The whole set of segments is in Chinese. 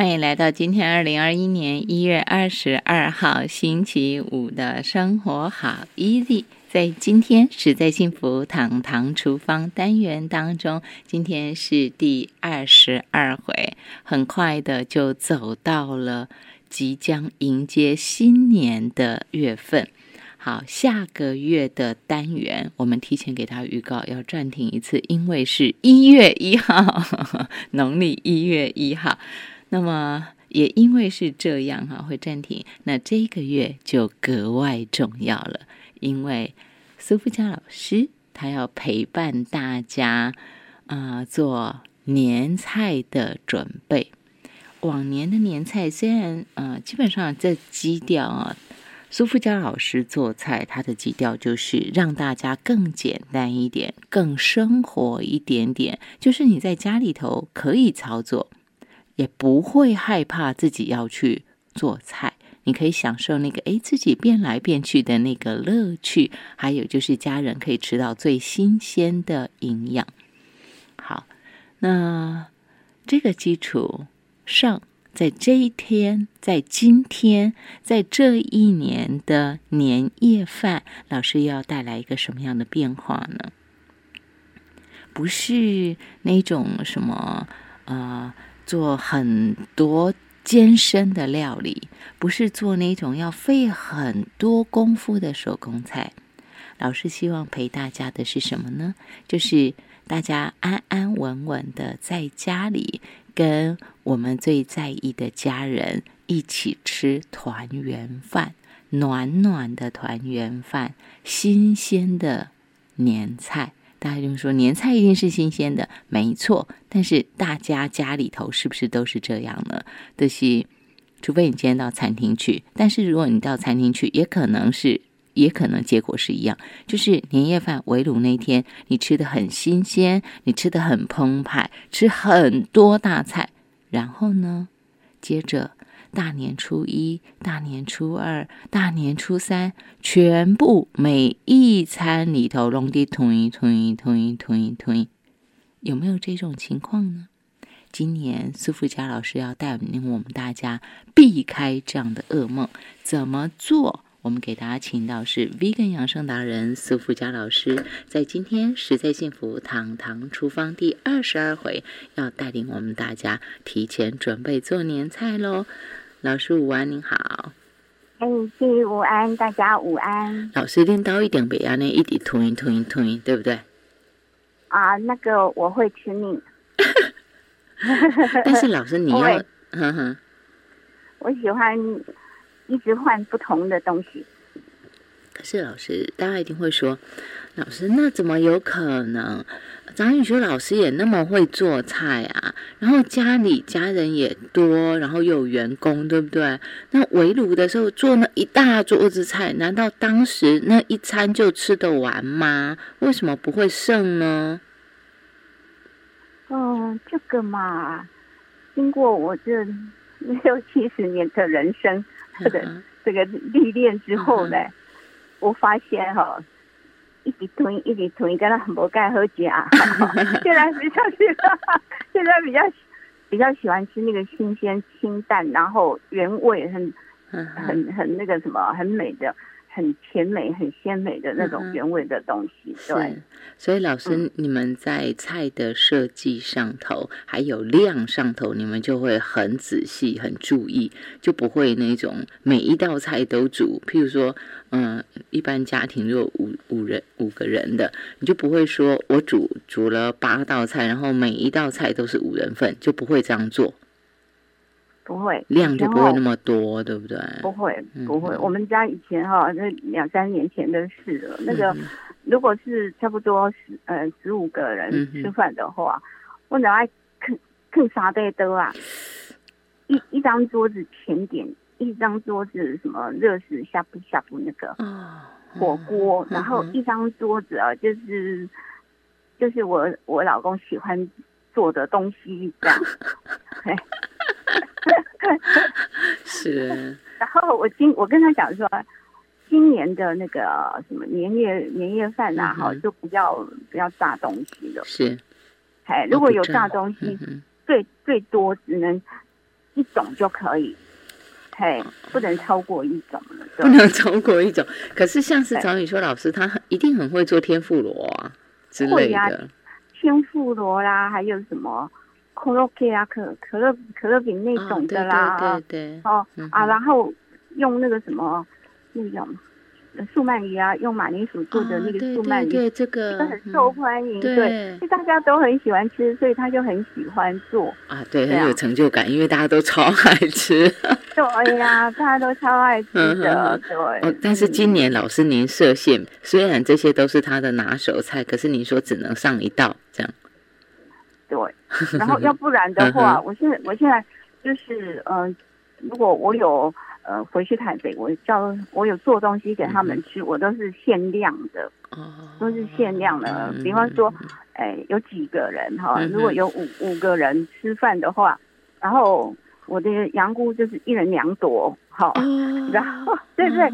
欢迎来到今天二零二一年一月二十二号星期五的生活好 easy。在今天实在幸福堂堂厨房单元当中，今天是第二十二回，很快的就走到了即将迎接新年的月份。好，下个月的单元我们提前给他预告要暂停一次，因为是一月一号，农历一月一号。那么也因为是这样哈，会暂停。那这个月就格外重要了，因为苏富佳老师他要陪伴大家啊做年菜的准备。往年的年菜虽然呃基本上这基调啊。苏富佳老师做菜，他的基调就是让大家更简单一点，更生活一点点。就是你在家里头可以操作，也不会害怕自己要去做菜。你可以享受那个诶自己变来变去的那个乐趣，还有就是家人可以吃到最新鲜的营养。好，那这个基础上。在这一天，在今天，在这一年的年夜饭，老师要带来一个什么样的变化呢？不是那种什么呃，做很多艰深的料理，不是做那种要费很多功夫的手工菜。老师希望陪大家的是什么呢？就是大家安安稳稳的在家里。跟我们最在意的家人一起吃团圆饭，暖暖的团圆饭，新鲜的年菜。大家就说年菜一定是新鲜的，没错。但是大家家里头是不是都是这样呢？就是，除非你今天到餐厅去，但是如果你到餐厅去，也可能是。也可能结果是一样，就是年夜饭围炉那天，你吃的很新鲜，你吃的很澎湃，吃很多大菜，然后呢，接着大年初一、大年初二、大年初三，全部每一餐里头弄的统一、统一、统一、统一、统一，有没有这种情况呢？今年苏富佳老师要带领我们大家避开这样的噩梦，怎么做？我们给大家请到是 Vegan 养生达人苏富佳老师，在今天实在幸福堂堂厨房第二十二回，要带领我们大家提前准备做年菜喽。老师午安，您好。哎，午安，大家午安。老师练到一点，别安呢，一直吞吞吞，对不对？啊，那个我会吃腻。但是老师你要，哼哼，我喜欢。一直换不同的东西，可是老师，大家一定会说，老师那怎么有可能？张宇说老师也那么会做菜啊，然后家里家人也多，然后又有员工，对不对？那围炉的时候做那一大桌子菜，难道当时那一餐就吃得完吗？为什么不会剩呢？哦，这个嘛，经过我这 六七十年的人生。这个这个历练之后呢，我发现哈，一直吞一直吞，跟他很不盖喝夹。现在比较喜欢，现在比较比较喜欢吃那个新鲜清淡，然后原味很很很那个什么很美的。很甜美、很鲜美的那种原味的东西，对。所以老师，你们在菜的设计上头，还有量上头，你们就会很仔细、很注意，就不会那种每一道菜都煮。譬如说，嗯，一般家庭如果五五人、五个人的，你就不会说我煮煮了八道菜，然后每一道菜都是五人份，就不会这样做。不会，量就不会那么多，对不对？不会，不会。我们家以前哈，那两三年前的事了。那个，如果是差不多十呃十五个人吃饭的话，我哪爱啃啃啥的都啊。一一张桌子甜点，一张桌子什么热食下不下不那个火锅，然后一张桌子啊，就是就是我我老公喜欢做的东西这样。是，然后我今我跟他讲说，今年的那个什么年夜年夜饭呐，哈，就不要不要炸东西了。是，哎，如果有炸。东西，最最多只能一种就可以，嘿，不能超过一种了，不能超过一种。可是像是找你说老师，他一定很会做天妇罗啊之类的，天妇罗啦，还有什么可乐 K 啊，可可乐可乐饼那种的啦，对对哦啊，然后用那个什么那种。素鳗鱼啊，用马铃薯做的那个素鳗鱼，对这个很受欢迎，对，大家都很喜欢吃，所以他就很喜欢做。啊，对，很有成就感，因为大家都超爱吃。对呀，大家都超爱吃的，对。但是今年老师您设限，虽然这些都是他的拿手菜，可是您说只能上一道这样。对，然后要不然的话，我现在我现在就是嗯，如果我有。呃，回去台北，我叫我有做东西给他们吃，我都是限量的，都是限量的。比方说，哎，有几个人哈，如果有五五个人吃饭的话，然后我的羊菇就是一人两朵，好，然后对不对，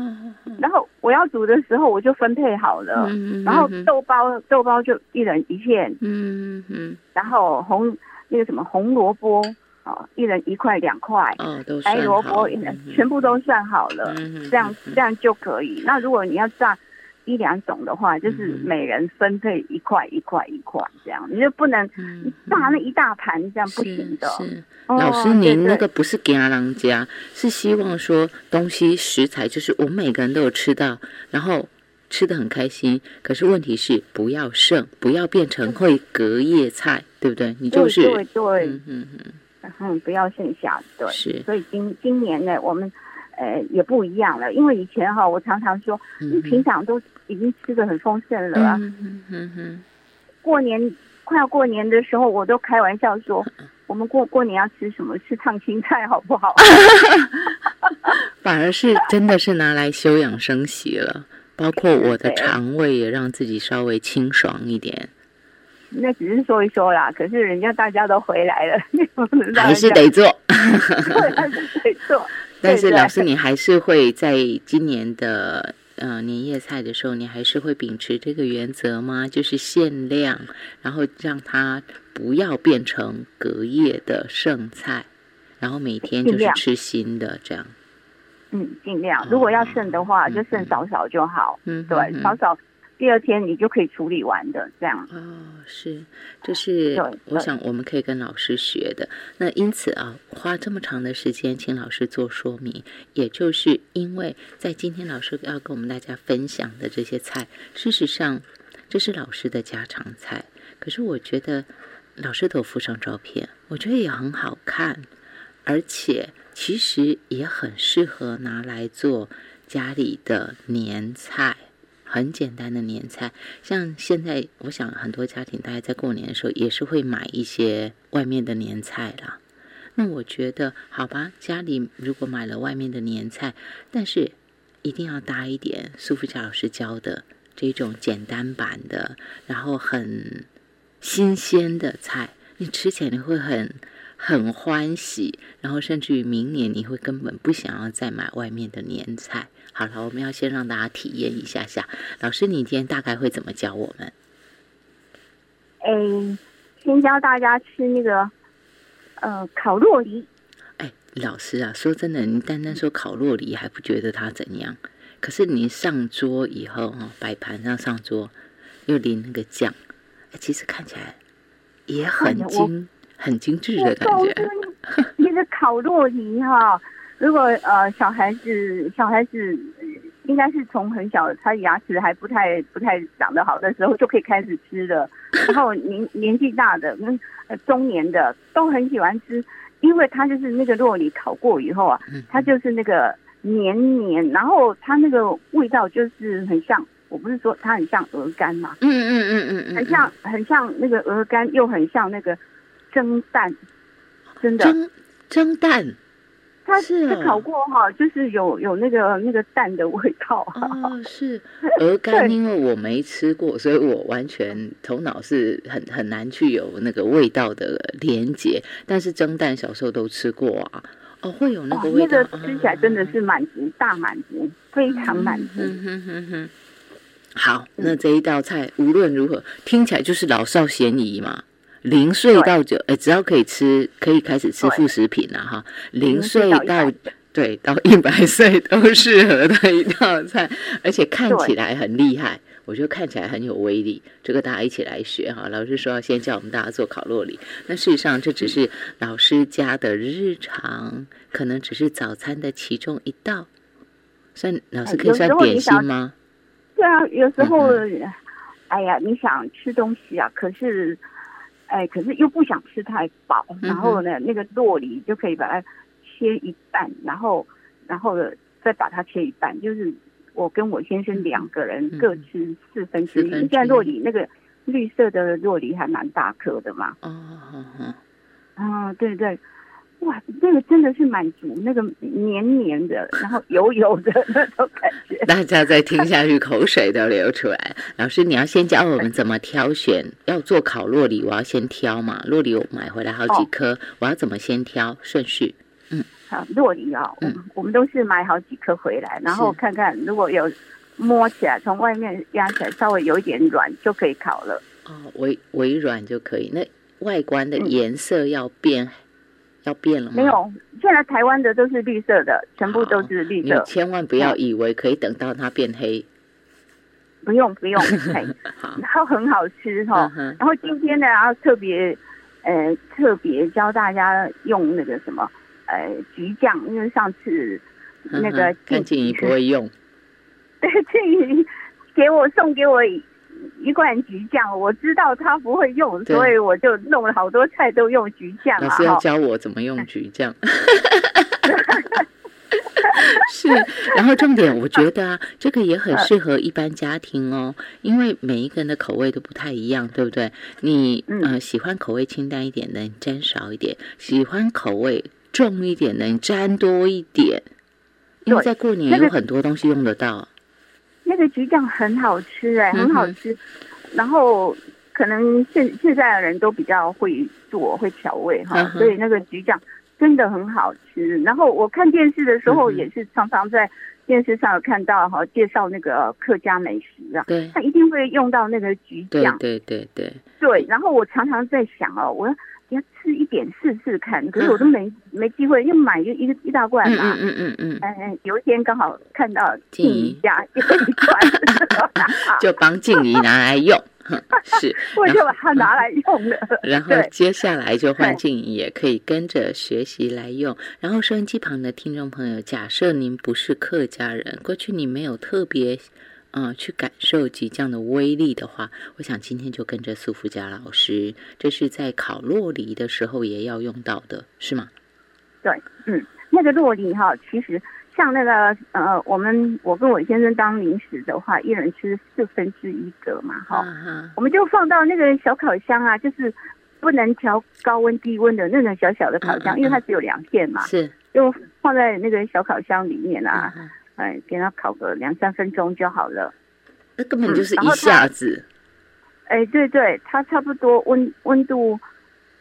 然后我要煮的时候我就分配好了，然后豆包豆包就一人一片，嗯嗯，然后红那个什么红萝卜。哦，一人一块两块，嗯，都白萝卜全部都算好了，这样这样就可以。那如果你要炸一两种的话，就是每人分配一块一块一块这样，你就不能大那一大盘，这样不行的。是老师，您那个不是给阿郎家，是希望说东西食材就是我们每个人都有吃到，然后吃的很开心。可是问题是不要剩，不要变成会隔夜菜，对不对？你就是对对，嗯嗯。嗯，不要剩下，对，是，所以今今年呢，我们，呃，也不一样了，因为以前哈，我常常说，你平常都已经吃的很丰盛了啊，嗯嗯嗯，过年快要过年的时候，我都开玩笑说，我们过过年要吃什么？吃烫青菜好不好？反而是真的是拿来休养生息了，包括我的肠胃也让自己稍微清爽一点。那只是说一说啦，可是人家大家都回来了，还是得做，还是得做。但是老师，你还是会在今年的呃年夜菜的时候，你还是会秉持这个原则吗？就是限量，然后让它不要变成隔夜的剩菜，然后每天就是吃新的这样。嗯，尽量。如果要剩的话，就剩少少就好。嗯，对，少少。第二天你就可以处理完的，这样哦，是，这是我想我们可以跟老师学的。那因此啊，花这么长的时间请老师做说明，也就是因为在今天老师要跟我们大家分享的这些菜，事实上这是老师的家常菜。可是我觉得老师都附上照片，我觉得也很好看，而且其实也很适合拿来做家里的年菜。很简单的年菜，像现在，我想很多家庭大家在过年的时候也是会买一些外面的年菜啦。那我觉得，好吧，家里如果买了外面的年菜，但是一定要搭一点苏富佳老师教的这种简单版的，然后很新鲜的菜，你吃起来你会很很欢喜，然后甚至于明年你会根本不想要再买外面的年菜。好了，我们要先让大家体验一下下。老师，你今天大概会怎么教我们？哎，先教大家吃那个呃烤洛梨。哎，老师啊，说真的，你单单说烤洛梨还不觉得它怎样，可是你上桌以后哈，摆盘上上桌又淋那个酱，哎，其实看起来也很精很精致的感觉。那个烤洛梨哈。如果呃小孩子小孩子应该是从很小他牙齿还不太不太长得好的时候就可以开始吃的，然后年年纪大的跟中年的都很喜欢吃，因为它就是那个糯米烤过以后啊，它就是那个黏黏，然后它那个味道就是很像，我不是说它很像鹅肝嘛，嗯嗯嗯嗯嗯，很像很像那个鹅肝，又很像那个蒸蛋，真的。蒸蒸蛋。它是烤过哈，就是有有那个那个蛋的味道。哦，是 鹅肝，因为我没吃过，所以我完全头脑是很很难去有那个味道的连接。但是蒸蛋小时候都吃过啊，哦，会有那个味道。那个吃起来真的是满足，大满足，非常满足。嗯哼哼哼好，那这一道菜无论如何听起来就是老少咸宜嘛。零岁到九，哎，只要可以吃，可以开始吃副食品了哈。零岁到对到一百岁都适合的一道菜，而且看起来很厉害，我觉得看起来很有威力。这个大家一起来学哈。老师说要先教我们大家做烤洛里，那事实上这只是老师家的日常，可能只是早餐的其中一道。算老师可以算点心吗？对啊，有时候，哎呀，你想吃东西啊，可是，哎，可是又不想吃太饱，然后呢，那个洛梨就可以把它切一半，然后，然后再把它切一半，就是我跟我先生两个人各吃四分之一。现在洛梨那个绿色的洛梨还蛮大颗的嘛。啊，对对。哇，那个真的是满足那个黏黏的，然后油油的那种感觉。大家再听下去，口水都流出来。老师，你要先教我们怎么挑选，要做烤洛里，我要先挑嘛。洛里我买回来好几颗，我要怎么先挑顺序？嗯，好，洛里啊，嗯，我们都是买好几颗回来，然后看看如果有摸起来，从外面压起来稍微有一点软就可以烤了。哦，微微软就可以。那外观的颜色要变。要变了吗？没有，现在台湾的都是绿色的，全部都是绿色。你千万不要以为可以等到它变黑。不用不用，然后很好吃哈。然后今天呢，要特别呃特别教大家用那个什么呃橘酱，因为上次那个静怡不会用。对，静怡给我送给我。一罐橘酱，我知道他不会用，所以我就弄了好多菜都用橘酱。老师要教我怎么用橘酱。是，然后重点，我觉得啊，这个也很适合一般家庭哦，因为每一个人的口味都不太一样，对不对？你呃喜欢口味清淡一点的，你沾少一点；喜欢口味重一点的，你沾多一点。因为在过年有很多东西用得到。那个橘酱很好吃哎，很好吃。然后可能现现在的人都比较会做，会调味哈，所以那个橘酱真的很好吃。然后我看电视的时候，也是常常在电视上有看到哈，介绍那个客家美食啊，对，他一定会用到那个橘酱，对对对对。然后我常常在想哦，我要。要吃一点试试看，可是我都没没机会，又买一一个一大罐嘛。嗯嗯嗯嗯嗯。有一天刚好看到静怡家一罐，就帮静怡拿来用。是，我就把它拿来用了。然后接下来就换静怡也可以跟着学习来用。然后收音机旁的听众朋友，假设您不是客家人，过去你没有特别。嗯，去感受即将的威力的话，我想今天就跟着苏富家老师，这是在烤洛梨的时候也要用到的，是吗？对，嗯，那个洛梨哈，其实像那个呃，我们我跟我先生当零食的话，一人吃四分之一个嘛，哈，我们就放到那个小烤箱啊，就是不能调高温低温的那种小小的烤箱，因为它只有两片嘛，是，就放在那个小烤箱里面啊。哎，给它烤个两三分钟就好了。那根本就是一下子。哎，对对，它差不多温温度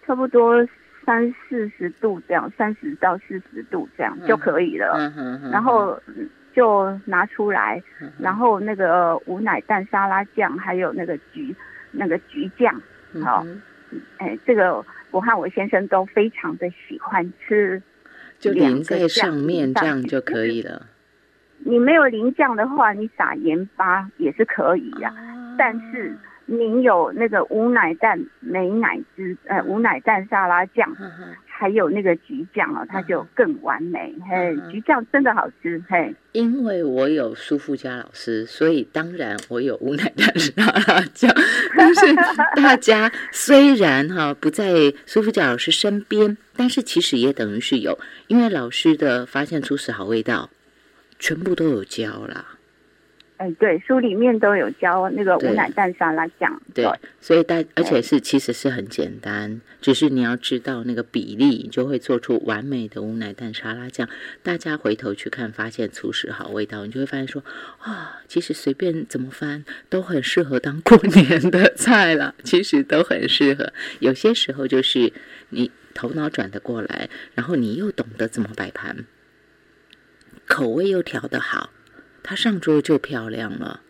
差不多三四十度这样，三十到四十度这样就可以了。嗯哼然后就拿出来，然后那个无奶蛋沙拉酱，还有那个橘那个橘酱，好，哎，这个我和我先生都非常的喜欢吃，就淋在上面这样就可以了。你没有淋酱的话，你撒盐巴也是可以呀。但是你有那个无奶蛋美奶汁，呃，无奶蛋沙拉酱，还有那个橘酱哦，它就更完美。嘿，橘酱真的好吃。嘿，因为我有苏富家老师，所以当然我有无奶蛋沙拉酱。但是大家虽然哈不在苏富家老师身边，但是其实也等于是有，因为老师的发现出是好味道。全部都有教啦，哎，对，书里面都有教那个无奶蛋沙拉酱，对，所以大而且是其实是很简单，只是你要知道那个比例，你就会做出完美的无奶蛋沙拉酱。大家回头去看，发现厨师好味道，你就会发现说啊，其实随便怎么翻都很适合当过年的菜了，其实都很适合。有些时候就是你头脑转得过来，然后你又懂得怎么摆盘。口味又调得好，它上桌就漂亮了，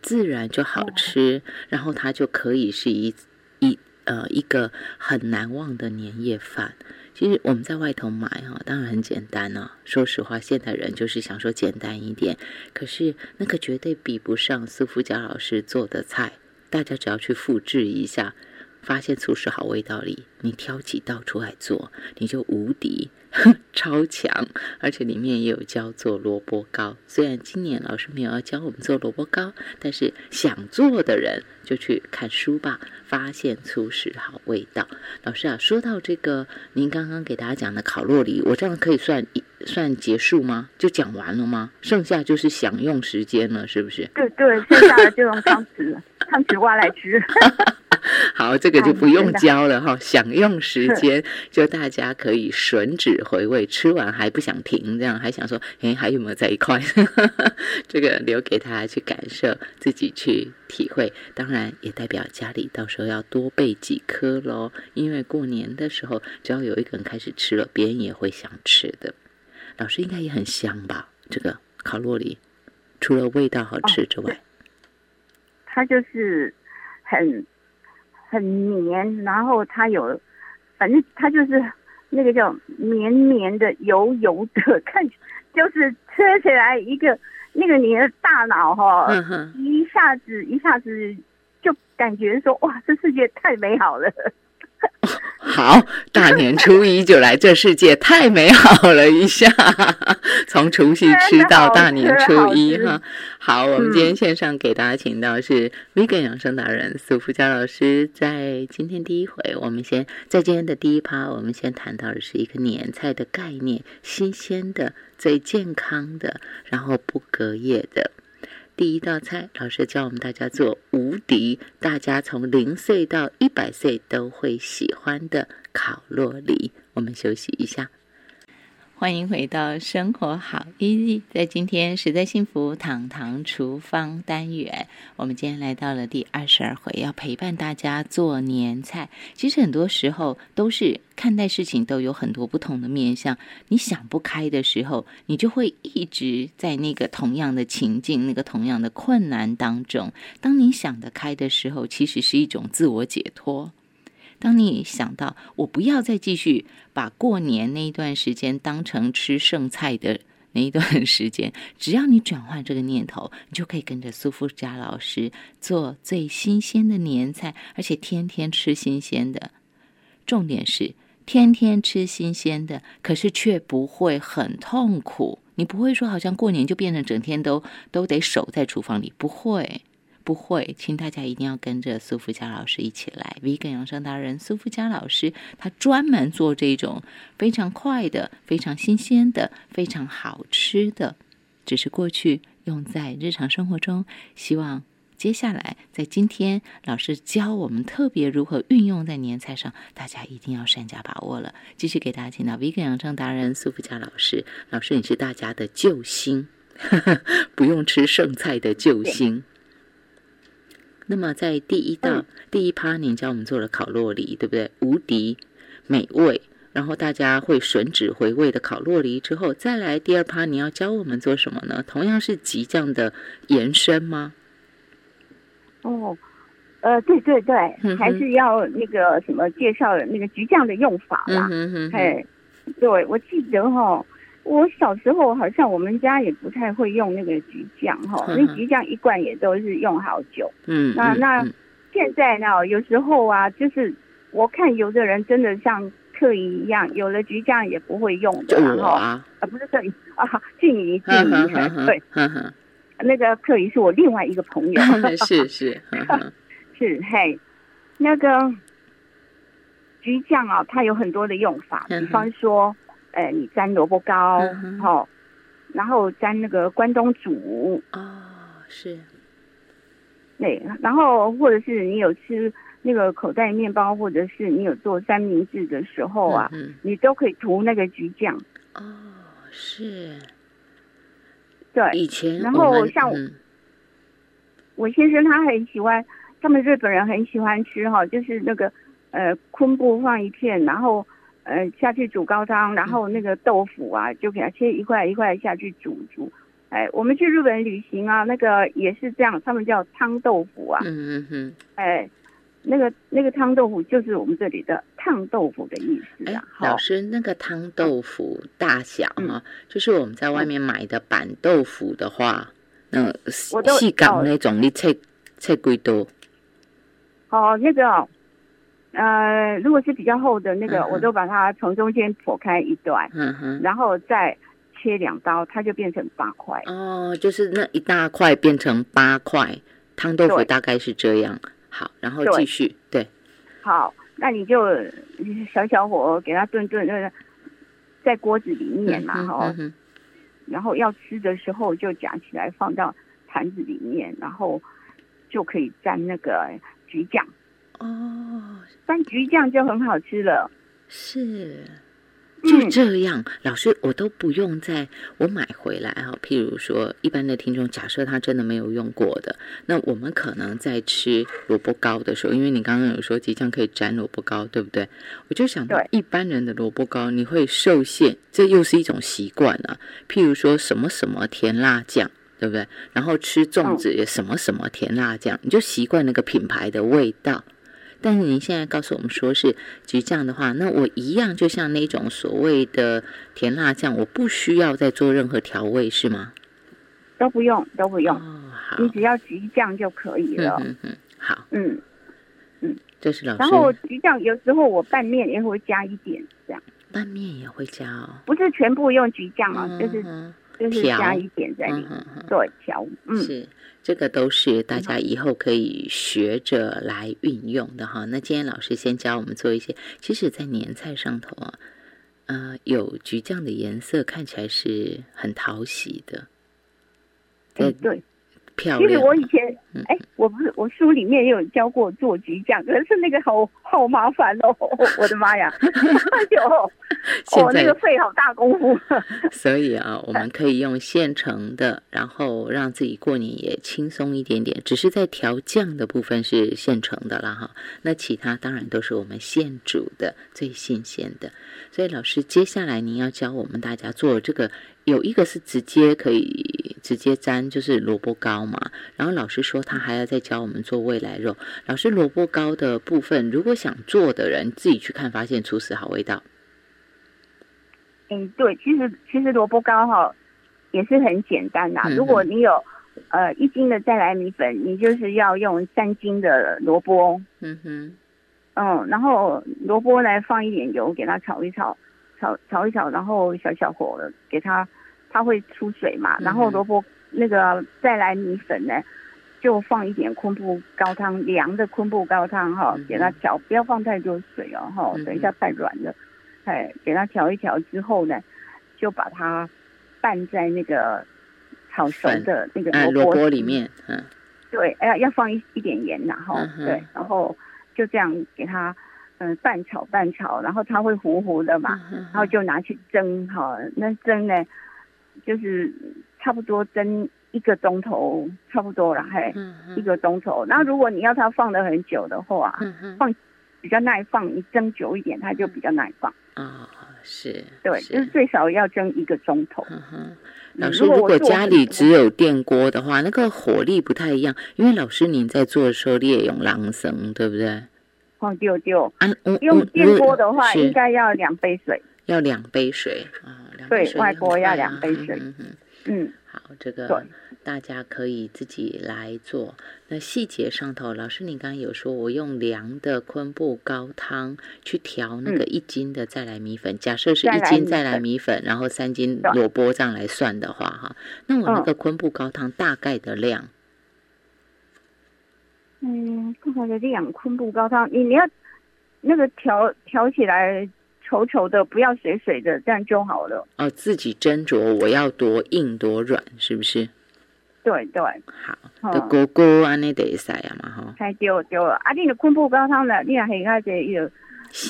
自然就好吃，然后它就可以是一一呃一个很难忘的年夜饭。其实我们在外头买哈，当然很简单呢。说实话，现代人就是想说简单一点，可是那个绝对比不上苏福佳老师做的菜。大家只要去复制一下，发现厨师好味道里，你挑几道出来做，你就无敌。超强，而且里面也有教做萝卜糕。虽然今年老师没有要教我们做萝卜糕，但是想做的人就去看书吧，发现初始好味道。老师啊，说到这个，您刚刚给大家讲的烤洛里，我这样可以算算结束吗？就讲完了吗？剩下就是享用时间了，是不是？对对，剩下的就用汤匙 汤匙挖来吃。好，这个就不用教了哈。享用时间，就大家可以吮指回味，吃完还不想停，这样还想说，哎，还有没有在一块？这个留给大家去感受，自己去体会。当然，也代表家里到时候要多备几颗喽，因为过年的时候，只要有一个人开始吃了，别人也会想吃的。老师应该也很香吧？这个烤洛里，除了味道好吃之外，它就是很。很黏，然后它有，反正它就是那个叫绵绵的、油油的，看就是吃起来一个那个你的大脑哈，一下子一下子就感觉说哇，这世界太美好了。好，大年初一就来这世界，太美好了！一下，从除夕吃到大年初一哈。好，我们今天线上给大家请到是 Vegan 养生达人苏福佳老师，在今天第一回，我们先在今天的第一趴，我们先谈到的是一个年菜的概念，新鲜的、最健康的，然后不隔夜的。第一道菜，老师教我们大家做无敌，大家从零岁到一百岁都会喜欢的烤洛梨。我们休息一下。欢迎回到生活好 easy，在今天实在幸福堂堂厨房单元，我们今天来到了第二十二回，要陪伴大家做年菜。其实很多时候都是看待事情都有很多不同的面向，你想不开的时候，你就会一直在那个同样的情境、那个同样的困难当中。当你想得开的时候，其实是一种自我解脱。当你想到我不要再继续把过年那一段时间当成吃剩菜的那一段时间，只要你转换这个念头，你就可以跟着苏富佳老师做最新鲜的年菜，而且天天吃新鲜的。重点是天天吃新鲜的，可是却不会很痛苦。你不会说好像过年就变成整天都都得守在厨房里，不会。不会，请大家一定要跟着苏福佳老师一起来。Vegan 养生达人苏福佳老师，他专门做这种非常快的、非常新鲜的、非常好吃的，只是过去用在日常生活中。希望接下来在今天，老师教我们特别如何运用在年菜上，大家一定要善加把握了。继续给大家请到 Vegan 养生达人苏福佳老师，老师你是大家的救星，不用吃剩菜的救星。那么，在第一道第一趴，您教我们做了烤洛梨，对不对？无敌美味，然后大家会吮指回味的烤洛梨之后，再来第二趴，你要教我们做什么呢？同样是激酱的延伸吗？哦，呃，对对对，还是要那个什么介绍那个橘酱的用法啦。哎，对，我记得哈。我小时候好像我们家也不太会用那个橘酱哈，那橘酱一罐也都是用好久。嗯，那那现在呢，有时候啊，就是我看有的人真的像客仪一样，有了橘酱也不会用的。然后啊，不是客仪啊，静怡，静怡，对，那个客仪是我另外一个朋友。是是 是，嘿，那个橘酱啊，它有很多的用法，比方说。哎，你沾萝卜糕，哦，然后沾那个关东煮。哦，是，对，然后或者是你有吃那个口袋面包，或者是你有做三明治的时候啊，你都可以涂那个橘酱。哦，是，对，以前然后像我先生他很喜欢，他们日本人很喜欢吃哈，就是那个呃昆布放一片，然后。呃，下去煮高汤，然后那个豆腐啊，就给它切一块一块下去煮煮。哎，我们去日本旅行啊，那个也是这样，他们叫汤豆腐啊。嗯嗯嗯。哎，那个那个汤豆腐就是我们这里的烫豆腐的意思哎啊。，老好师，那个汤豆腐大小嗯哈，就是我们在外面买的板豆腐的话，那细港哦那种，你切切几多？好，那个哦呃，如果是比较厚的那个，嗯我都把它从中间剖开一段，嗯哼，然后再切两刀，它就变成八块。哦，就是那一大块变成八块，汤豆腐大概是这样。好，然后对继续，对，好，那你就小小火给它炖炖，呃，在锅子里面嘛，嗯哈、然后要吃的时候就夹起来放到盘子里面，然后就可以蘸那个橘酱，哼哦，番茄酱就很好吃了。是。就嗯这样，老师，我都不用在我买回来哈。譬如说，一般的听众，假设他真的没有用过的，那我们可能在吃萝卜糕的时候，因为你刚刚有说即将可以沾萝卜糕，对不对？我就想一般人的萝卜糕，你会受限，这又是一种习惯啊。譬如说什么什么甜辣酱，对不对？然后吃粽子也什么什么甜辣酱，你就习惯那个品牌的味道。但是您现在告诉我们说是橘酱的话，那我一样就像那种所谓的甜辣酱，我不需要再做任何调味，是吗？都不用，都不用，哦，好，你只要橘酱就可以嗯了。嗯嗯，好，嗯嗯，这是老师。然后师橘酱有时候我拌面也会加一点，这样。拌面也会加哦，不是全部用橘酱哦，就是嗯就是加一点在里面。对调。嗯，是，这个都是大家以后可以学着来运用的哈。那今天老师先教我们做一些，其实，在年菜上头啊，呃，有橘酱的颜色看起来是很讨喜的，哎对，对。其实。我以前嗯，哎，我不是我书里面也有教过做橘酱，可是那个好好麻烦哦，我的妈呀，有 现哦，那个费好大功夫。所以啊，我们可以用现成的，然后让自己过年也轻松一点点。只是在调酱的部分是现成的了，哈。那其他当然都是我们现煮的，最新鲜的。所以老师，接下来您要教我们大家做这个，有一个是直接可以直接沾，就是萝卜糕嘛。然后老师说他还要再教我们做未来肉。老师，萝卜糕的部分，如果想做的人自己去看，发现厨师好味道。嗯，对，其实其实萝卜糕哈也是很简单啦。嗯如果你有呃一斤的再来米粉，你就是要用三斤的萝卜，嗯哼，嗯，然后萝卜来放一点油给它炒一炒，炒炒一炒，然后小小火给它，它会出水嘛，然后嗯萝卜那个再来米粉呢。就放一点昆布高汤，凉的昆布高汤哈嗯，给它调，不要放太多水哦哈嗯，等一下太软了。哎，给它调一调之后呢，就把它拌在那个炒熟的那个哎，萝卜里面，嗯。对，哎呀，要放一一点盐然后、嗯对，然后就这样给它，嗯、半炒半炒，然后它会糊糊的嘛，然然后就拿去蒸哈，那蒸呢，就是差不多蒸一个钟头，差不多了，嘿，嗯一个钟头。那如果你要它放的很久的话，嗯哼放比较耐放，你蒸久一点，它就比较耐放。啊，是，对，就是最少要蒸一个钟头。嗯哼。嗯老师，如果家里只有电锅的话，那个火力不太一样，因为老师您在做的时候，你也用狼绳，对不对？哦，丢丢，用电锅的话，应该要两杯水。要两杯水啊，两杯对外锅要两杯水。嗯好，这个大家可以自己来做。那细节上头，老师你刚刚有说，我用凉的昆布高汤去调那个一斤的再来米粉，假设是一斤再来米粉，然后三斤对。萝卜这样来算的话，哈，那我那嗯。个昆布高汤大概的量，嗯，刚才的量昆布高汤，你你要那个调调起来稠稠的，不要水水的，这样就好了。哦，自己斟酌我要多硬多软，是不是？对对，好，嗯的锅锅安尼得塞啊嘛哈，太丢丢了。啊，你的昆布高汤呢，你也可以看这有，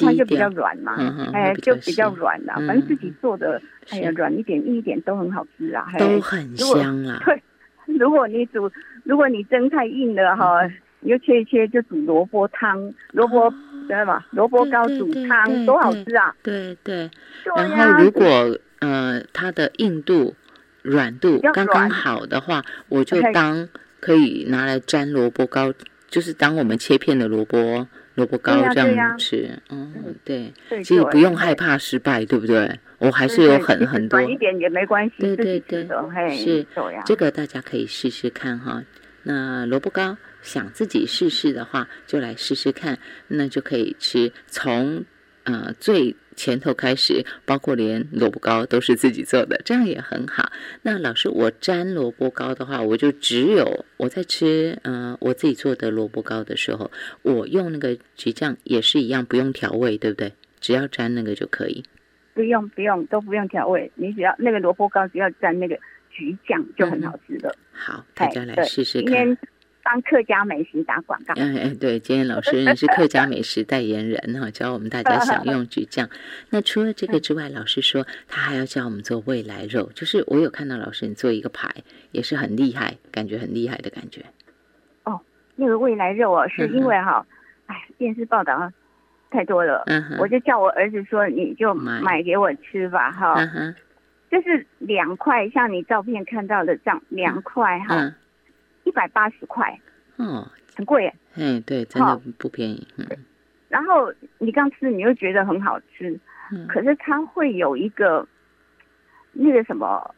它就比较，软嘛，哎，就比较软啦。嗯反正自己做的，哎呀，软一点、硬一点都很好吃啊。嘿都很香啊。对，如果你煮，如果你蒸太硬了哈，嗯你就切一切，就煮萝卜汤，萝卜知道吧？萝卜糕煮汤多好吃啊！对对，然后如果呃它的硬度、软度刚刚好的话，我就当可以拿来沾萝卜糕就是当我们切片的萝卜萝卜糕这样吃，嗯，对，其实不用害怕失败，对不对？我还是有很很多，短一点也没关系，对对对，是。这个大家可以试试看哈。那萝卜糕想自己试试的话，就来试试看，那就可以吃从呃最。前头开始，包括连萝卜糕都是自己做的，这样也很好。那老师，我沾萝卜糕的话，我就只有我在吃，嗯，我自己做的萝卜糕的时候，我用那个橘酱也是一样，不用调味，对不对？只要沾那个就可以。不用不用，都不用调味，你只要那个萝卜糕只要沾那个橘酱就很好吃的。好，大家来试试看。帮客家美食打广告。哎哎，对，今天老师你是客家美食代言人哈，教我们大家享用橘酱。那除了这个之外，老师说他还要教我们做未来肉，就是我有看到老师你做一个牌，也是很厉害，感觉很厉害的感觉。哦，那个未来肉哦，是因为哈，哎，电视报道太多了，我就叫我儿子说，你就买给我吃吧，哈，就是两块，像你照片看到的这样两块哈。一百八十块，哦，很贵耶。嗯，对，真的不便宜。嗯，然后你刚吃，你又觉得很好吃，嗯，可是它会有一个那个什么，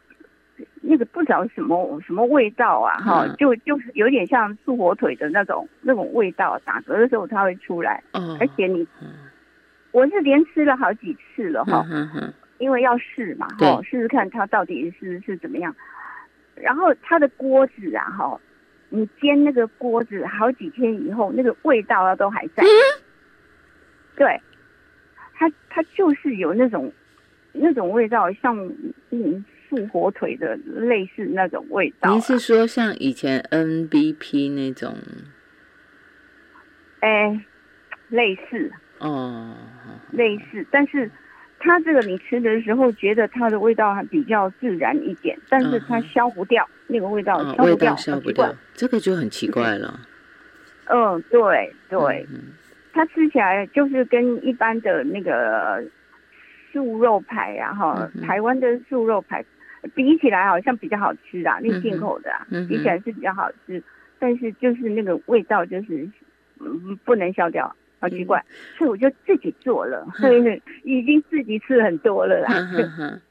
那个不知道什么什么味道啊，哈，就就是有点像素火腿的那种那种味道，打嗝的时候它会出来。嗯，而且你，我是连吃了好几次了哈，因为要试嘛，哈，试试看它到底是是怎么样。然后它的锅子啊，哈。你煎那个锅子好几天以后，那个味道啊都还在。对，它它就是有那种那种味道，像嗯素火腿的类似那种味道。您是说像以前 N B P 那种？哎，类似哦，类似，但是。它这个你吃的时候觉得它的味道还比较自然一点，但是它消不掉那个味道，消不掉，消不掉，这个就很奇怪了。嗯，对对，它吃起来就是跟一般的那个素肉排啊，哈，台湾的素肉排比起来好像比较好吃啊，那进口的啊，比起来是比较好吃，但是就是那个味道就是嗯不能消掉。好奇怪，所以我就自己做了，所以已经自己吃很多了啦。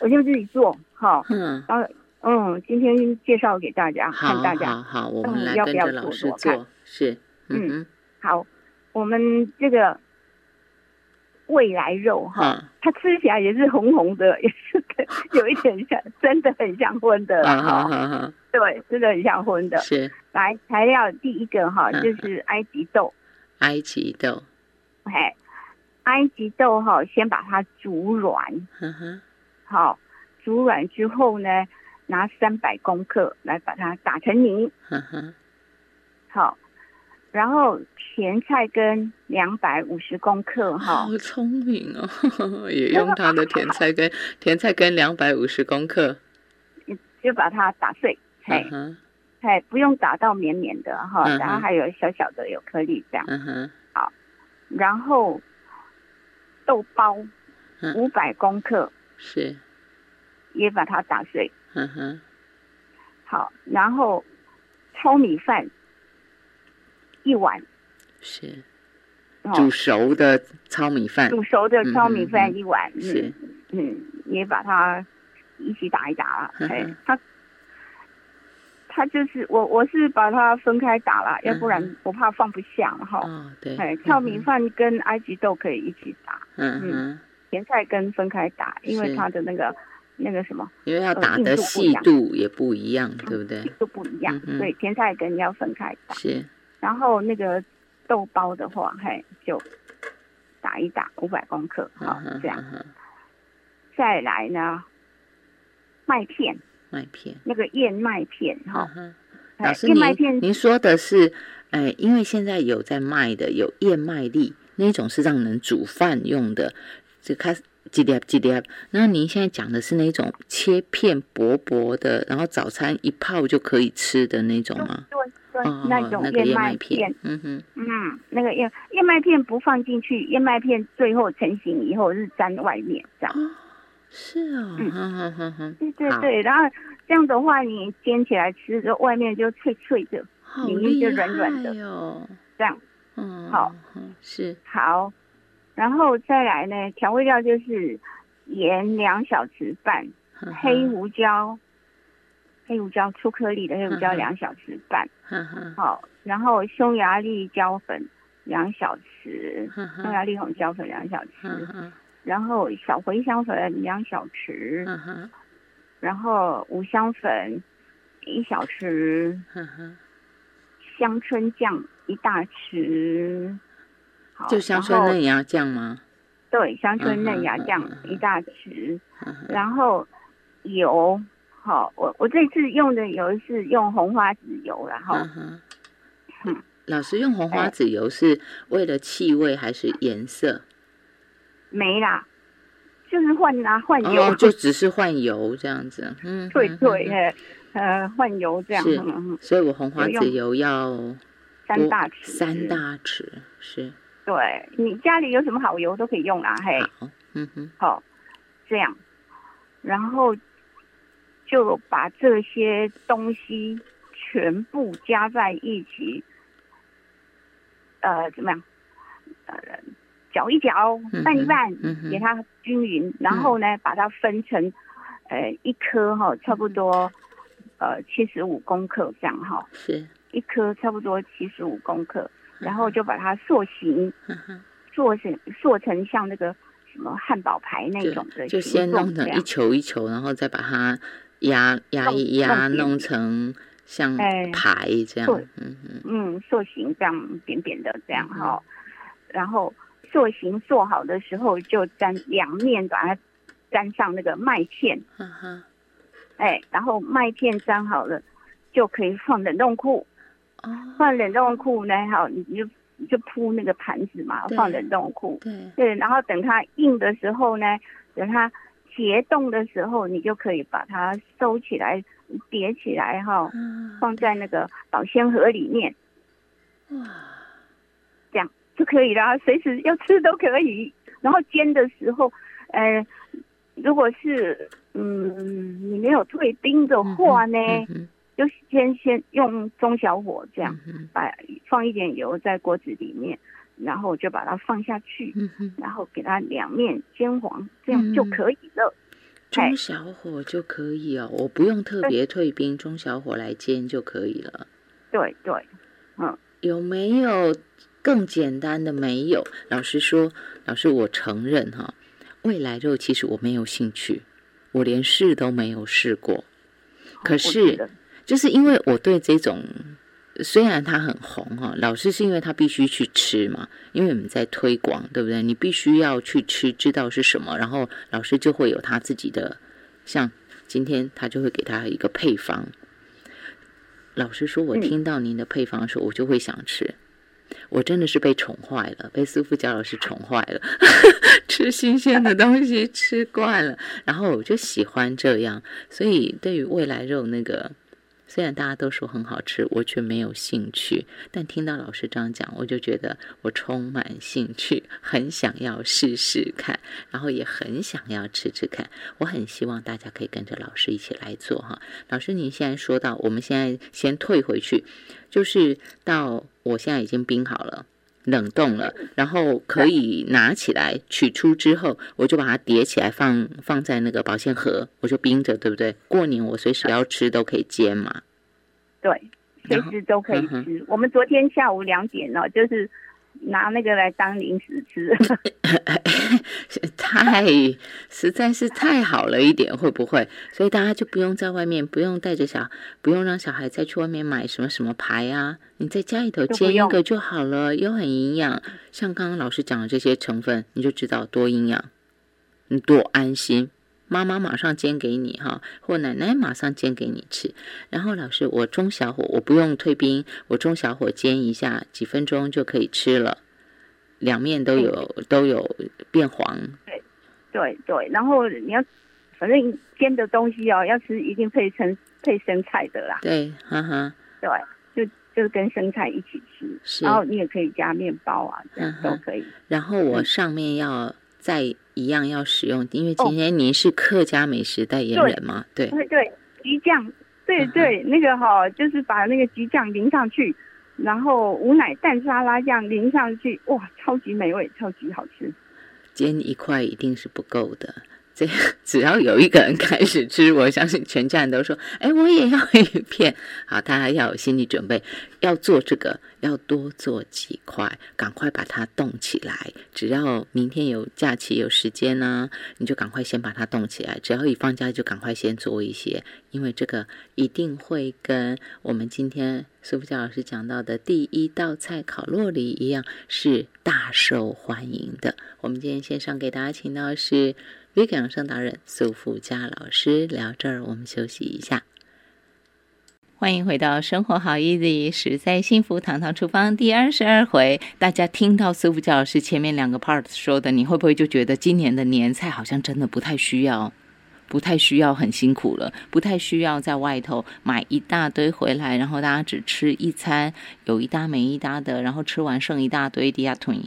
我就自己做，好，嗯，然后嗯，今天介绍给大家，看大家，好，我们来跟着老师做，是，嗯，好，我们这个未来肉哈，它吃起来也是红红的，也 是有一点像，真的很像荤的，哈，对，真的很像荤的。是，来材料第一个哈，就是埃及豆。埃及豆，哎，埃及豆哈，先把它煮软，好，煮软之后呢，拿三百公克来把它打成泥，好，然后甜菜根 两百五十公克，哈，好聪明哦，也用它的甜菜根，甜菜根两百五十公克，就把它打碎，嘿。哎，不用打到绵绵的哈，然后还有小小的有颗粒这样。嗯哼。好，然后豆包五百公克，是，也把它打碎。嗯哼。好，然后糙米饭一碗，是，煮熟的糙米饭。煮熟的糙米饭一碗，是，嗯，也把它一起打一打了。哎，它。它就是我，我是把它分开打了，要不然我怕放不下哈。哦，对。哎，糙米饭跟埃及豆可以一起打。嗯嗯。甜菜根分开打，因为它的那个那个什么，因为它打的细度也不一样，对不对？都不一样，所以甜菜根要分开打。是。然后那个豆包的话，嘿，就打一打五百公克，好这样。再来呢，麦片。麦片，那个燕麦片哈，老师，您您说的是，哎，因为现在有在卖的有燕麦粒，那种是让人煮饭用的，就开几粒几粒。那您现在讲的是那种切片薄薄的，然后早餐一泡就可以吃的那种吗？对对，那种燕麦片，嗯哼，嗯，那个燕燕麦片不放进去，燕麦片最后成型以后是粘外面这样。是啊，嗯，对对对，然后这样的话，你煎起来吃，就外面就脆脆的，里面就软软的哦。这样，嗯，好，是。好，然后再来呢，调味料就是盐两小匙半，黑胡椒，黑胡椒粗颗粒的黑胡椒两小匙半，好，然后匈牙利椒粉两小匙，匈牙利红椒粉两小匙，然后小茴香粉两小匙，然后五香粉一小匙，香椿酱一大匙，就香椿嫩芽酱吗？对，香椿嫩芽酱一大匙，然后油，好，我我这次用的油是用红花籽油，然后，嗯，老师用红花籽油是为了气味还是颜色？没啦。就是换啊换油，就只是换油这样子。嗯，对对，呃，换油这样。是，所以我红花籽油要三大匙。三大匙是。对你家里有什么好油都可以用啦，嘿。好，嗯哼。好，这样，然后就把这些东西全部加在一起，呃，怎么样？呃。搅一搅，拌一拌，给它均匀，然后呢，把它分成，呃，一颗哈，差不多，呃，七十五公克这样哈，是。一颗差不多七十五公克，然后就把它塑形，做成塑成像那个什么汉堡排那种的，就先弄成一球一球，然后再把它压压一压，弄成像排这样，嗯嗯嗯，塑形这样扁扁的这样哈，然后。塑形做好的时候，就沾两面把它沾上那个麦片，嗯哼哎，然后麦片沾好了，就可以放冷冻库。放冷冻库呢，好，你就你就铺那个盘子嘛，放冷冻库。对，对，然后等它硬的时候呢，等它结冻的时候，你就可以把它收起来，叠起来哈，放在那个保鲜盒里面。哇。就可以啦，随时要吃都可以。然后煎的时候，呃，如果是嗯你没有退冰的话呢，就先先用中小火这样，把放一点油在锅子里面，然后就把它放下去，然后给它两面煎黄，这样就可以了。中小火就可以哦，我不用特别退冰，中小火来煎就可以了。对对，嗯，有没有？更简单的没有。老师说，老师，我承认哈，未来肉其实我没有兴趣，我连试都没有试过。可是，就是因为我对这种，虽然它很红哈，老师是因为他必须去吃嘛，因为我们在推广，对不对？你必须要去吃，知道是什么，然后老师就会有他自己的，像今天他就会给他一个配方。老师说，我听到您的配方的时候，我就会想吃。我真的是被宠坏了，被苏富娇老师宠坏了，吃新鲜的东西吃惯了，然后我就喜欢这样，所以对于未来肉那个。虽然大家都说很好吃，我却没有兴趣。但听到老师这样讲，我就觉得我充满兴趣，很想要试试看，然后也很想要吃吃看。我很希望大家可以跟着老师一起来做哈。老师，您现在说到，我们现在先退回去，就是到我现在已经冰好了。冷冻了，然后可以拿起来取出之后，我就把它叠起来放放在那个保鲜盒，我就冰着，对不对？过年我随时要吃都可以煎嘛。对，随时都可以吃。我们昨天下午两点呢，就是。拿那个来当零食吃，太实在是太好了一点，会不会？所以大家就不用在外面，不用带着小，不用让小孩再去外面买什么什么牌啊，你在家里头煎一个就好了，又很营养。像刚刚老师讲的这些成分，你就知道多营养，你多安心。妈妈马上煎给你哈，或奶奶马上煎给你吃。然后老师，我中小火，我不用退冰，我中小火煎一下，几分钟就可以吃了，两面都有都有变黄。对对对，然后你要反正煎的东西哦，要吃一定配生配生菜的啦。对，哈哈。对，就就跟生菜一起吃，然后你也可以加面包啊，这样都可以。然后我上面要。再一样要使用，因为今天您是客家美食代言人嘛，对。对。对，橘酱。对对，那个哈，就是把那个鸡酱淋上去，然后无奶蛋沙拉酱淋上去，哇，超级美味，超级好吃。煎一块一定是不够的。这只要有一个人开始吃，我相信全家人都说：“哎，我也要一片。”好，大家要有心理准备，要做这个，要多做几块，赶快把它冻起来。只要明天有假期有时间呢，你就赶快先把它冻起来。只要一放假，就赶快先做一些，因为这个一定会跟我们今天苏福教老师讲到的第一道菜烤洛梨一样，是大受欢迎的。我们今天线上给大家请到是。维格养生达人苏富佳老师聊这儿，我们休息一下。欢迎回到生活好 easy，实在幸福堂堂厨房第二十二回。大家听到苏富佳老师前面两个 part 说的，你会不会就觉得今年的年菜好像真的不太需要，不太需要很辛苦了，不太需要在外头买一大堆回来，然后大家只吃一餐，有一搭没一搭的，然后吃完剩一大堆低压腿，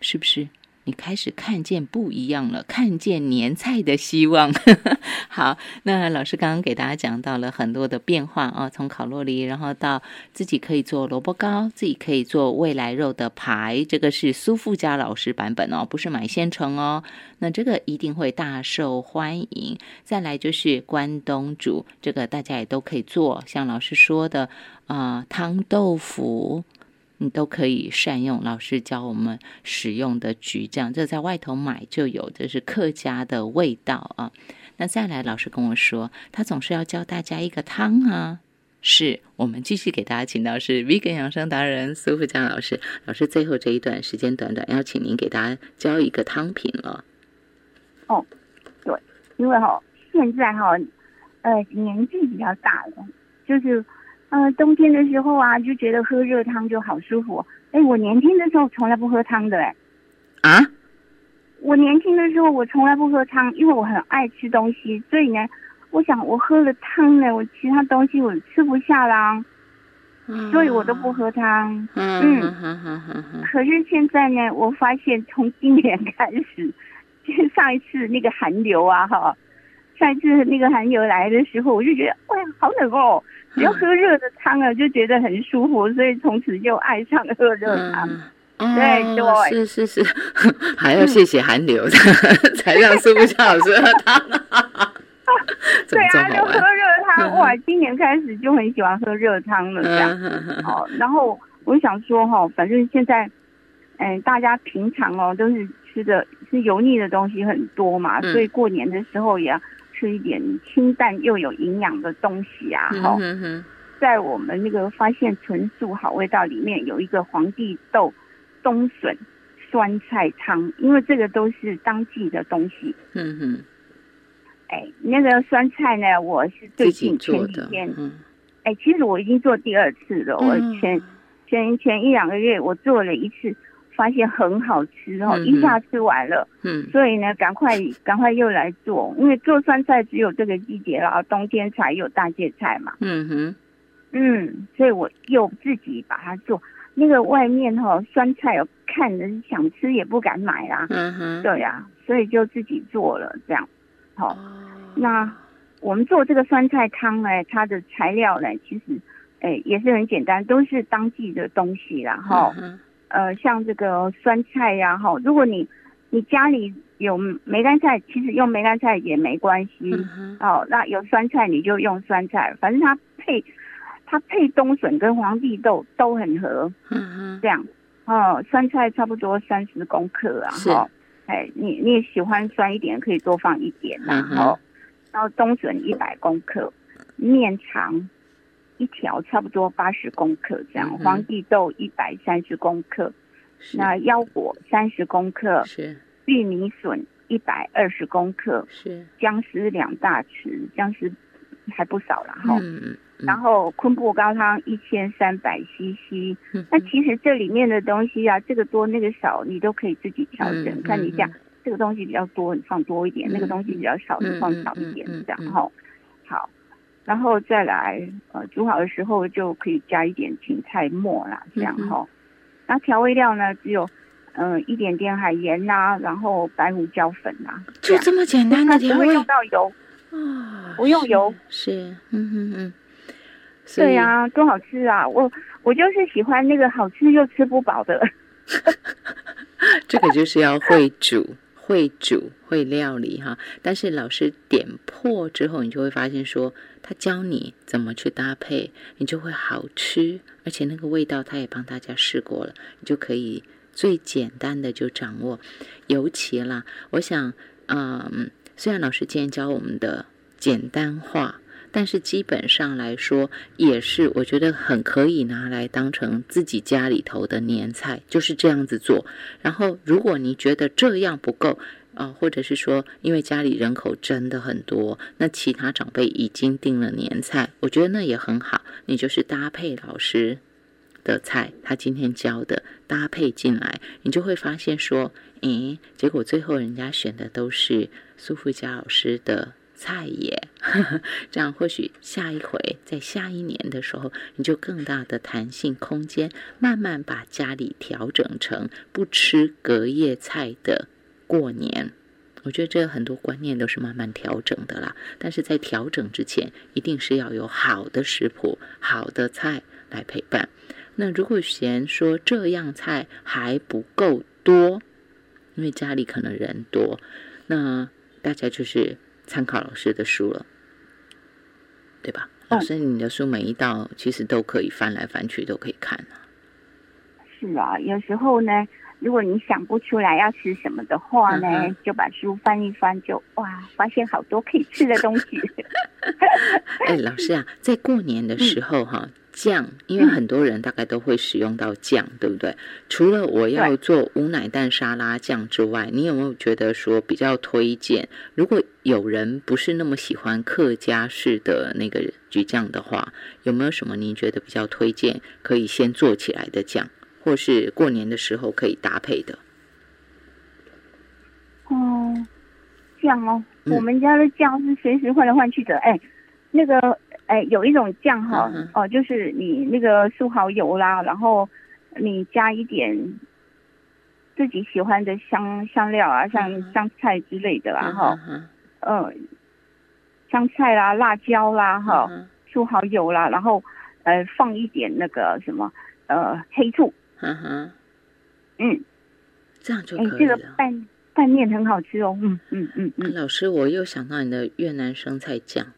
是不是？你开始看见不一样了，看见年菜的希望。好，那老师刚刚给大家讲到了很多的变化啊，从烤洛梨，然后到自己可以做萝卜糕，自己可以做未来肉的排，这个是苏富家老师版本哦，不是买现成哦。那这个一定会大受欢迎。再来就是关东煮，这个大家也都可以做，像老师说的啊，汤豆腐。你都可以善用老师教我们使用的橘酱，这在外头买就有，这是客家的味道啊。那再来，老师跟我说，他总是要教大家一个汤啊。是我们继续给大家请到是 Vegan 养生达人苏富江老师，老师最后这一段时间短短要请您给大家教一个汤品了。哦，对，因为哈现在哈呃年纪比较大了，就是。呃，冬天的时候啊，就觉得喝热汤就好舒服。哎，我年轻的时候从来不喝汤的，哎。啊？我年轻的时候我从来不喝汤，因为我很爱吃东西，所以呢，我想我喝了汤呢，我其他东西我吃不下啦，所以我都不喝汤。嗯。可是现在呢，我发现从今年开始，就 上一次那个寒流啊，哈，上一次那个寒流来的时候，我就觉得，哇，好冷哦。只要喝热的汤啊，就觉得很舒服，所以从此就爱上喝热汤。对对，是是是，还要谢谢寒流才让苏富强老师喝汤。对啊，就喝热汤哇！今年开始就很喜欢喝热汤了，这样。好，然后我想说哈，反正现在，嗯，大家平常哦都是吃的是油腻的东西很多嘛，所以过年的时候也要。吃一点清淡又有营养的东西啊！哈，在我们那个发现纯素好味道里面有一个皇帝豆冬笋酸菜汤，因为这个都是当季的东西。嗯哼，哎，那个酸菜呢，我是最近前几天，嗯哎，其实我已经做第二次了。我前前前一两个月我做了一次。发现很好吃哦，一下吃完了，嗯，所以呢，赶快赶快又来做，因为做酸菜只有这个季节了，冬天才有大芥菜嘛，嗯哼，嗯，所以我又自己把它做，那个外面哈酸菜哦，看人想吃也不敢买啦，嗯哼，对呀，所以就自己做了这样，好，那我们做这个酸菜汤呢，它的材料呢，其实哎也是很简单，都是当季的东西啦，哈。呃，像这个酸菜呀，哈，如果你你家里有梅干菜，其实用梅干菜也没关系，哦，那有酸菜你就用酸菜，反正它配它配冬笋跟黄帝豆都很合，嗯这样，哦，酸菜差不多三十公克啊，哈，哎，你你也喜欢酸一点，可以多放一点，然后，然后冬笋一百公克，面肠。一条差不多八十公克这样，黄帝豆一百三十公克，那腰果三十公克，是。玉米笋一百二十公克，是。姜丝两大匙，姜丝还不少了哈。嗯然后昆布高汤一千三百 CC，那其实这里面的东西啊，这个多那个少，你都可以自己调整，看你样，这个东西比较多，你放多一点；那个东西比较少，你放少一点，这样哈。好。然后再来，呃，煮好的时候就可以加一点芹菜末啦，这样哈。那调味料呢，只有，嗯，一点点海盐呐，然后白胡椒粉呐，就这么简单的调味。不用到油，啊，不用油。是，嗯嗯嗯。对呀，多好吃啊！我我就是喜欢那个好吃又吃不饱的。这个就是要会煮、会煮、会料理哈。但是老师点破之后，你就会发现说，他教你怎么去搭配，你就会好吃，而且那个味道他也帮大家试过了，你就可以最简单的就掌握。尤其啦，我想，嗯，虽然老师今天教我们的简单化。但是基本上来说，也是我觉得很可以拿来当成自己家里头的年菜，就是这样子做。然后，如果你觉得这样不够啊，或者是说因为家里人口真的很多，那其他长辈已经订了年菜，我觉得那也很好。你就是搭配老师的菜，他今天教的搭配进来，你就会发现说，诶，结果最后人家选的都是苏富佳老师的。菜也，这样或许下一回在下一年的时候，你就更大的弹性空间，慢慢把家里调整成不吃隔夜菜的过年。我觉得这很多观念都是慢慢调整的啦。但是在调整之前，一定是要有好的食谱、好的菜来陪伴。那如果嫌说这样菜还不够多，因为家里可能人多，那大家就是。参考老师的书了，对吧？老师，你的书每一道其实都可以翻来翻去，都可以看啊。是啊，有时候呢，如果你想不出来要吃什么的话呢，就把书翻一翻，就哇，发现好多可以吃的东西。哎，老师啊，在过年的时候哈。酱，因为很多人大概都会使用到酱，对不对？除了我要做无奶蛋沙拉酱之外，你有没有觉得说比较推荐？如果有人不是那么喜欢客家式的那个橘酱的话，有没有什么您觉得比较推荐可以先做起来的酱，或是过年的时候可以搭配的？哦，酱哦，我们家的酱是随时换来换去的，哎，那个。哎，有一种酱哈，哦，就是你那个素蚝油啦，然后你加一点自己喜欢的香香料啊，像香菜之类的啦，哈，嗯，香菜啦、辣椒啦，哈，素蚝油啦，然后呃放一点那个什么呃黑醋，嗯哼，嗯，这样就可以了。这个拌拌面很好吃哦，嗯嗯嗯嗯。老师，我又想到你的越南生菜酱。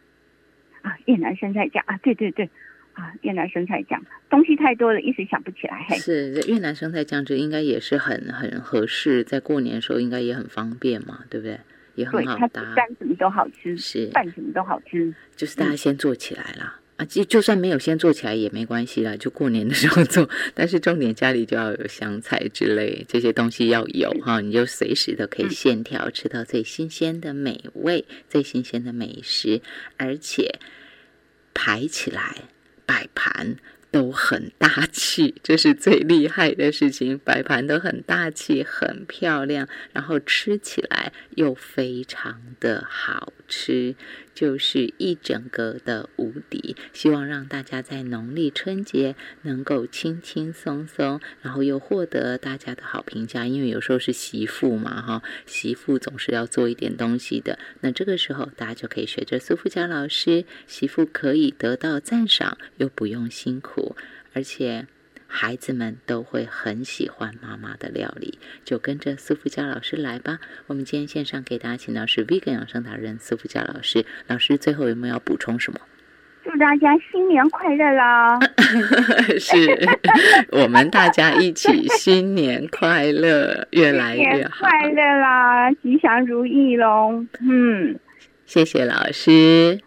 啊，越南生菜酱啊，对对对，啊，越南生菜酱，东西太多了，一时想不起来。是越南生菜酱，这应该也是很很合适，在过年的时候应该也很方便嘛，对不对？也很好搭，干什么都好吃，是拌什么都好吃。就是大家先做起来啦，啊，就就算没有先做起来也没关系啦，就过年的时候做。但是重点家里就要有香菜之类这些东西要有哈，你就随时都可以现调，吃到最新鲜的美味、最新鲜的美食，而且。排起来，摆盘。都很大气，这是最厉害的事情。摆盘都很大气，很漂亮，然后吃起来又非常的好吃，就是一整个的无敌。希望让大家在农历春节能够轻轻松松，然后又获得大家的好评价。因为有时候是媳妇嘛，哈，媳妇总是要做一点东西的。那这个时候，大家就可以学着苏富佳老师，媳妇可以得到赞赏，又不用辛苦。而且孩子们都会很喜欢妈妈的料理，就跟着苏福佳老师来吧。我们今天线上给大家请到是 Vegan 养生达人苏福佳老师，老师最后有没有要补充什么？祝大家新年快乐啦！是我们大家一起新年快乐，越来越好，快乐啦，吉祥如意喽！嗯，谢谢老师。